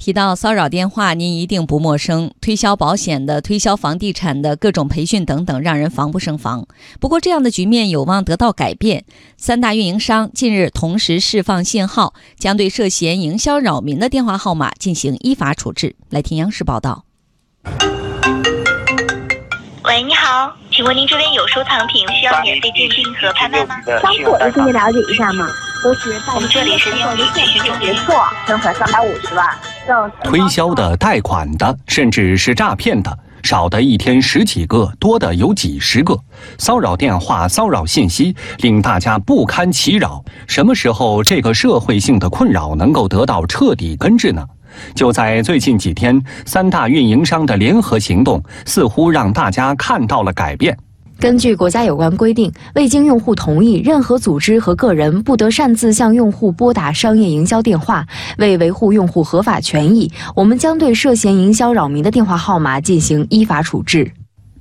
提到骚扰电话，您一定不陌生。推销保险的、推销房地产的、各种培训等等，让人防不胜防。不过，这样的局面有望得到改变。三大运营商近日同时释放信号，将对涉嫌营销扰民的电话号码进行依法处置。来听央视报道。喂，你好，请问您这边有收藏品需要免费鉴定和拍卖吗？商铺的可以了解一下吗？都是我们这里是电信咨询没错，存款三百五十万。推销的、贷款的，甚至是诈骗的，少的一天十几个，多的有几十个。骚扰电话、骚扰信息，令大家不堪其扰。什么时候这个社会性的困扰能够得到彻底根治呢？就在最近几天，三大运营商的联合行动，似乎让大家看到了改变。根据国家有关规定，未经用户同意，任何组织和个人不得擅自向用户拨打商业营销电话。为维护用户合法权益，我们将对涉嫌营销扰民的电话号码进行依法处置。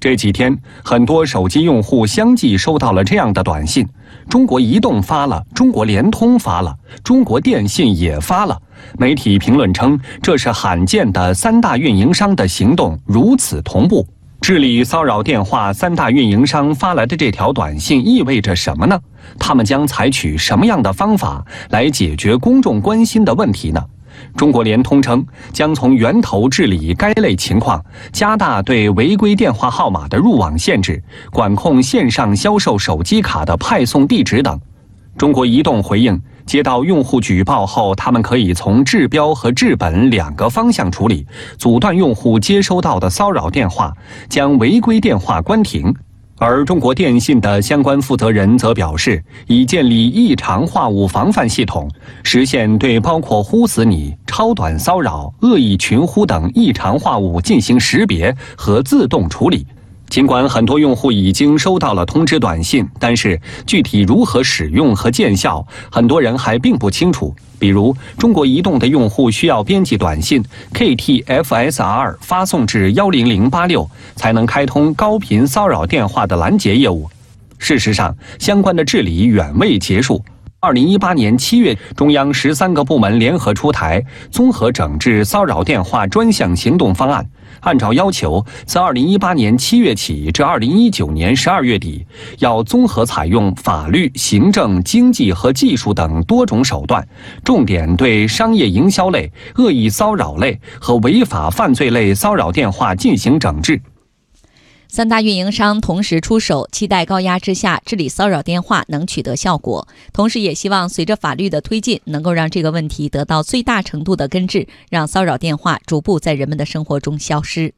这几天，很多手机用户相继收到了这样的短信：中国移动发了，中国联通发了，中国电信也发了。媒体评论称，这是罕见的三大运营商的行动如此同步。治理骚扰电话，三大运营商发来的这条短信意味着什么呢？他们将采取什么样的方法来解决公众关心的问题呢？中国联通称将从源头治理该类情况，加大对违规电话号码的入网限制，管控线上销售手机卡的派送地址等。中国移动回应。接到用户举报后，他们可以从治标和治本两个方向处理，阻断用户接收到的骚扰电话，将违规电话关停。而中国电信的相关负责人则表示，已建立异常话务防范系统，实现对包括“呼死你”、超短骚扰、恶意群呼等异常话务进行识别和自动处理。尽管很多用户已经收到了通知短信，但是具体如何使用和见效，很多人还并不清楚。比如，中国移动的用户需要编辑短信 KTFSR 发送至幺零零八六，才能开通高频骚扰电话的拦截业务。事实上，相关的治理远未结束。二零一八年七月，中央十三个部门联合出台综合整治骚扰电话专项行动方案，按照要求，自二零一八年七月起至二零一九年十二月底，要综合采用法律、行政、经济和技术等多种手段，重点对商业营销类、恶意骚扰类和违法犯罪类骚扰电话进行整治。三大运营商同时出手，期待高压之下治理骚扰电话能取得效果，同时也希望随着法律的推进，能够让这个问题得到最大程度的根治，让骚扰电话逐步在人们的生活中消失。